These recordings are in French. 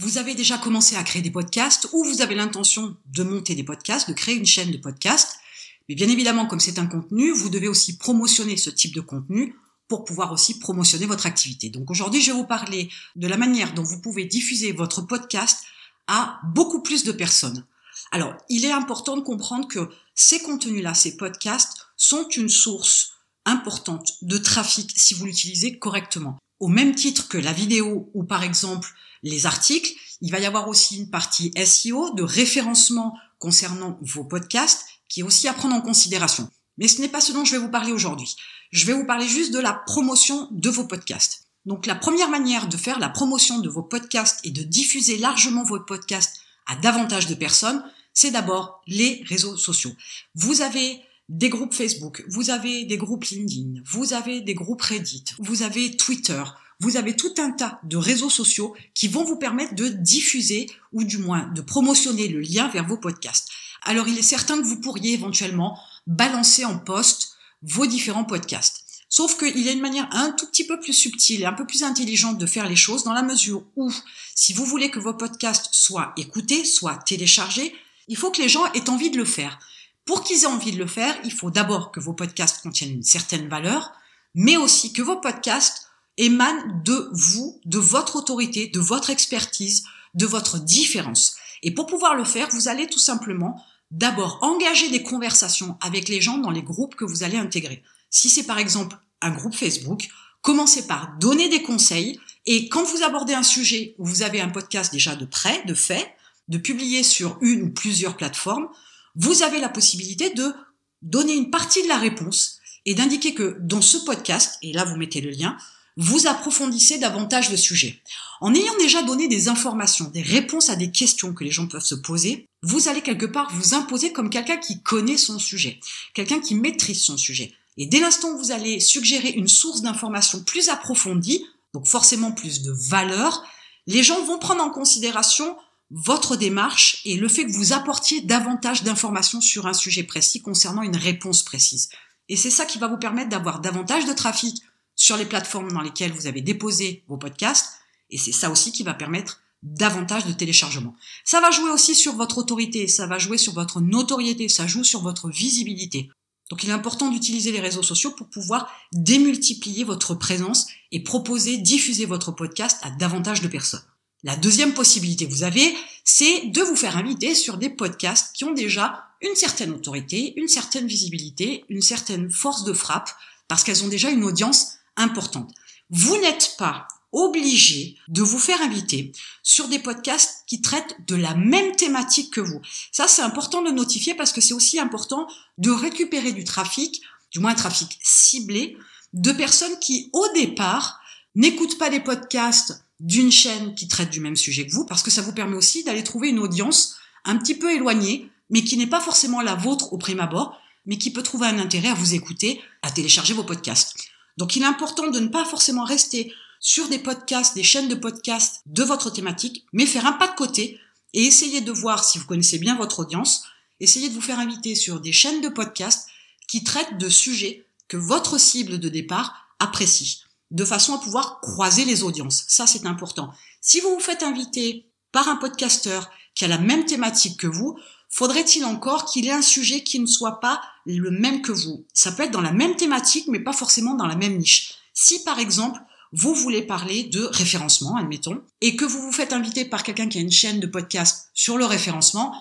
vous avez déjà commencé à créer des podcasts ou vous avez l'intention de monter des podcasts, de créer une chaîne de podcasts. Mais bien évidemment, comme c'est un contenu, vous devez aussi promotionner ce type de contenu pour pouvoir aussi promotionner votre activité. Donc aujourd'hui, je vais vous parler de la manière dont vous pouvez diffuser votre podcast à beaucoup plus de personnes. Alors, il est important de comprendre que ces contenus-là, ces podcasts, sont une source importante de trafic si vous l'utilisez correctement. Au même titre que la vidéo ou par exemple les articles, il va y avoir aussi une partie SEO de référencement concernant vos podcasts qui est aussi à prendre en considération. Mais ce n'est pas ce dont je vais vous parler aujourd'hui. Je vais vous parler juste de la promotion de vos podcasts. Donc la première manière de faire la promotion de vos podcasts et de diffuser largement vos podcasts à davantage de personnes, c'est d'abord les réseaux sociaux. Vous avez des groupes Facebook, vous avez des groupes LinkedIn, vous avez des groupes Reddit, vous avez Twitter, vous avez tout un tas de réseaux sociaux qui vont vous permettre de diffuser ou du moins de promotionner le lien vers vos podcasts. Alors il est certain que vous pourriez éventuellement balancer en poste vos différents podcasts. Sauf qu'il y a une manière un tout petit peu plus subtile et un peu plus intelligente de faire les choses dans la mesure où, si vous voulez que vos podcasts soient écoutés, soient téléchargés, il faut que les gens aient envie de le faire. Pour qu'ils aient envie de le faire, il faut d'abord que vos podcasts contiennent une certaine valeur, mais aussi que vos podcasts émanent de vous, de votre autorité, de votre expertise, de votre différence. Et pour pouvoir le faire, vous allez tout simplement d'abord engager des conversations avec les gens dans les groupes que vous allez intégrer. Si c'est par exemple un groupe Facebook, commencez par donner des conseils et quand vous abordez un sujet où vous avez un podcast déjà de prêt, de fait, de publier sur une ou plusieurs plateformes, vous avez la possibilité de donner une partie de la réponse et d'indiquer que dans ce podcast, et là vous mettez le lien, vous approfondissez davantage le sujet. En ayant déjà donné des informations, des réponses à des questions que les gens peuvent se poser, vous allez quelque part vous imposer comme quelqu'un qui connaît son sujet, quelqu'un qui maîtrise son sujet. Et dès l'instant où vous allez suggérer une source d'information plus approfondie, donc forcément plus de valeur, les gens vont prendre en considération votre démarche et le fait que vous apportiez davantage d'informations sur un sujet précis concernant une réponse précise. Et c'est ça qui va vous permettre d'avoir davantage de trafic sur les plateformes dans lesquelles vous avez déposé vos podcasts. Et c'est ça aussi qui va permettre davantage de téléchargements. Ça va jouer aussi sur votre autorité, ça va jouer sur votre notoriété, ça joue sur votre visibilité. Donc il est important d'utiliser les réseaux sociaux pour pouvoir démultiplier votre présence et proposer, diffuser votre podcast à davantage de personnes. La deuxième possibilité que vous avez, c'est de vous faire inviter sur des podcasts qui ont déjà une certaine autorité, une certaine visibilité, une certaine force de frappe, parce qu'elles ont déjà une audience importante. Vous n'êtes pas obligé de vous faire inviter sur des podcasts qui traitent de la même thématique que vous. Ça, c'est important de notifier parce que c'est aussi important de récupérer du trafic, du moins un trafic ciblé, de personnes qui, au départ, n'écoutent pas des podcasts d'une chaîne qui traite du même sujet que vous, parce que ça vous permet aussi d'aller trouver une audience un petit peu éloignée, mais qui n'est pas forcément la vôtre au prime abord, mais qui peut trouver un intérêt à vous écouter, à télécharger vos podcasts. Donc il est important de ne pas forcément rester sur des podcasts, des chaînes de podcasts de votre thématique, mais faire un pas de côté et essayer de voir si vous connaissez bien votre audience, essayez de vous faire inviter sur des chaînes de podcasts qui traitent de sujets que votre cible de départ apprécie, de façon à pouvoir croiser les audiences. Ça, c'est important. Si vous vous faites inviter par un podcasteur qui a la même thématique que vous, faudrait-il encore qu'il ait un sujet qui ne soit pas le même que vous? Ça peut être dans la même thématique, mais pas forcément dans la même niche. Si par exemple, vous voulez parler de référencement, admettons, et que vous vous faites inviter par quelqu'un qui a une chaîne de podcast sur le référencement,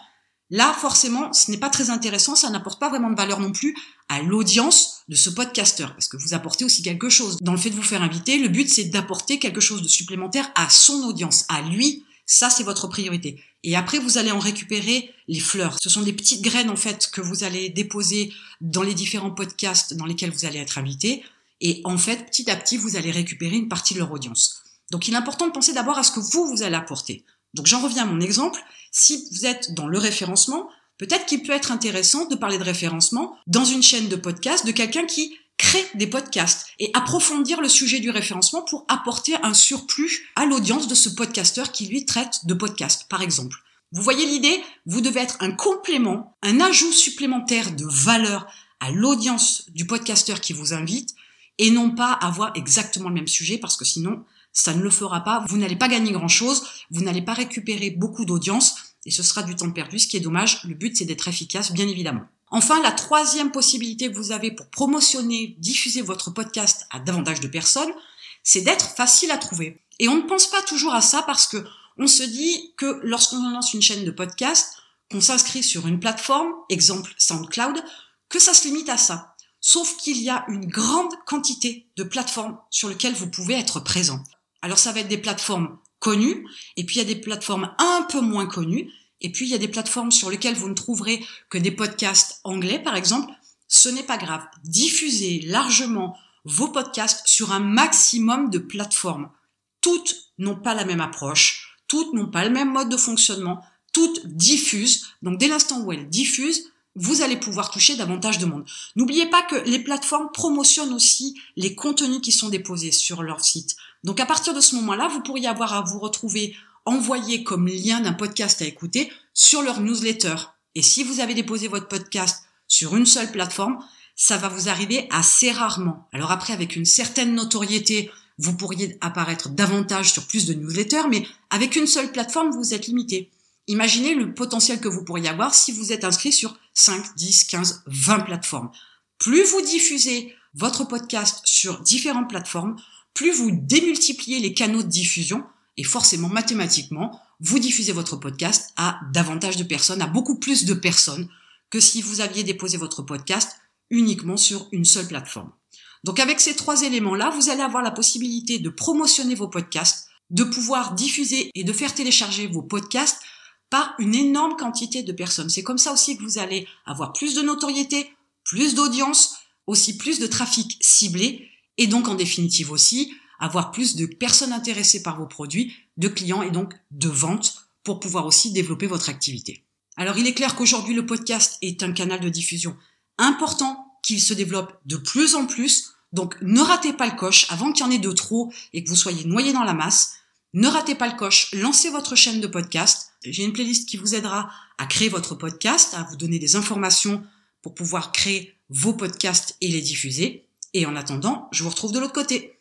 là, forcément, ce n'est pas très intéressant, ça n'apporte pas vraiment de valeur non plus à l'audience de ce podcasteur, parce que vous apportez aussi quelque chose. Dans le fait de vous faire inviter, le but, c'est d'apporter quelque chose de supplémentaire à son audience, à lui, ça, c'est votre priorité. Et après, vous allez en récupérer les fleurs. Ce sont des petites graines, en fait, que vous allez déposer dans les différents podcasts dans lesquels vous allez être invité. Et en fait, petit à petit, vous allez récupérer une partie de leur audience. Donc, il est important de penser d'abord à ce que vous, vous allez apporter. Donc, j'en reviens à mon exemple. Si vous êtes dans le référencement, peut-être qu'il peut être intéressant de parler de référencement dans une chaîne de podcast de quelqu'un qui crée des podcasts et approfondir le sujet du référencement pour apporter un surplus à l'audience de ce podcasteur qui lui traite de podcast, par exemple. Vous voyez l'idée? Vous devez être un complément, un ajout supplémentaire de valeur à l'audience du podcasteur qui vous invite et non pas avoir exactement le même sujet parce que sinon, ça ne le fera pas. Vous n'allez pas gagner grand-chose, vous n'allez pas récupérer beaucoup d'audience et ce sera du temps perdu, ce qui est dommage. Le but, c'est d'être efficace, bien évidemment. Enfin, la troisième possibilité que vous avez pour promotionner, diffuser votre podcast à davantage de personnes, c'est d'être facile à trouver. Et on ne pense pas toujours à ça parce que on se dit que lorsqu'on lance une chaîne de podcast, qu'on s'inscrit sur une plateforme, exemple SoundCloud, que ça se limite à ça. Sauf qu'il y a une grande quantité de plateformes sur lesquelles vous pouvez être présent. Alors ça va être des plateformes connues, et puis il y a des plateformes un peu moins connues, et puis il y a des plateformes sur lesquelles vous ne trouverez que des podcasts anglais, par exemple. Ce n'est pas grave. Diffusez largement vos podcasts sur un maximum de plateformes. Toutes n'ont pas la même approche, toutes n'ont pas le même mode de fonctionnement, toutes diffusent. Donc dès l'instant où elles diffusent, vous allez pouvoir toucher davantage de monde. N'oubliez pas que les plateformes promotionnent aussi les contenus qui sont déposés sur leur site. Donc à partir de ce moment-là, vous pourriez avoir à vous retrouver envoyé comme lien d'un podcast à écouter sur leur newsletter. Et si vous avez déposé votre podcast sur une seule plateforme, ça va vous arriver assez rarement. Alors après, avec une certaine notoriété, vous pourriez apparaître davantage sur plus de newsletters, mais avec une seule plateforme, vous êtes limité. Imaginez le potentiel que vous pourriez avoir si vous êtes inscrit sur 5, 10, 15, 20 plateformes. Plus vous diffusez votre podcast sur différentes plateformes, plus vous démultipliez les canaux de diffusion, et forcément mathématiquement, vous diffusez votre podcast à davantage de personnes, à beaucoup plus de personnes que si vous aviez déposé votre podcast uniquement sur une seule plateforme. Donc avec ces trois éléments-là, vous allez avoir la possibilité de promotionner vos podcasts, de pouvoir diffuser et de faire télécharger vos podcasts par une énorme quantité de personnes. C'est comme ça aussi que vous allez avoir plus de notoriété, plus d'audience, aussi plus de trafic ciblé et donc en définitive aussi avoir plus de personnes intéressées par vos produits, de clients et donc de ventes pour pouvoir aussi développer votre activité. Alors il est clair qu'aujourd'hui le podcast est un canal de diffusion important qu'il se développe de plus en plus. Donc ne ratez pas le coche avant qu'il y en ait de trop et que vous soyez noyé dans la masse. Ne ratez pas le coche, lancez votre chaîne de podcast. J'ai une playlist qui vous aidera à créer votre podcast, à vous donner des informations pour pouvoir créer vos podcasts et les diffuser. Et en attendant, je vous retrouve de l'autre côté.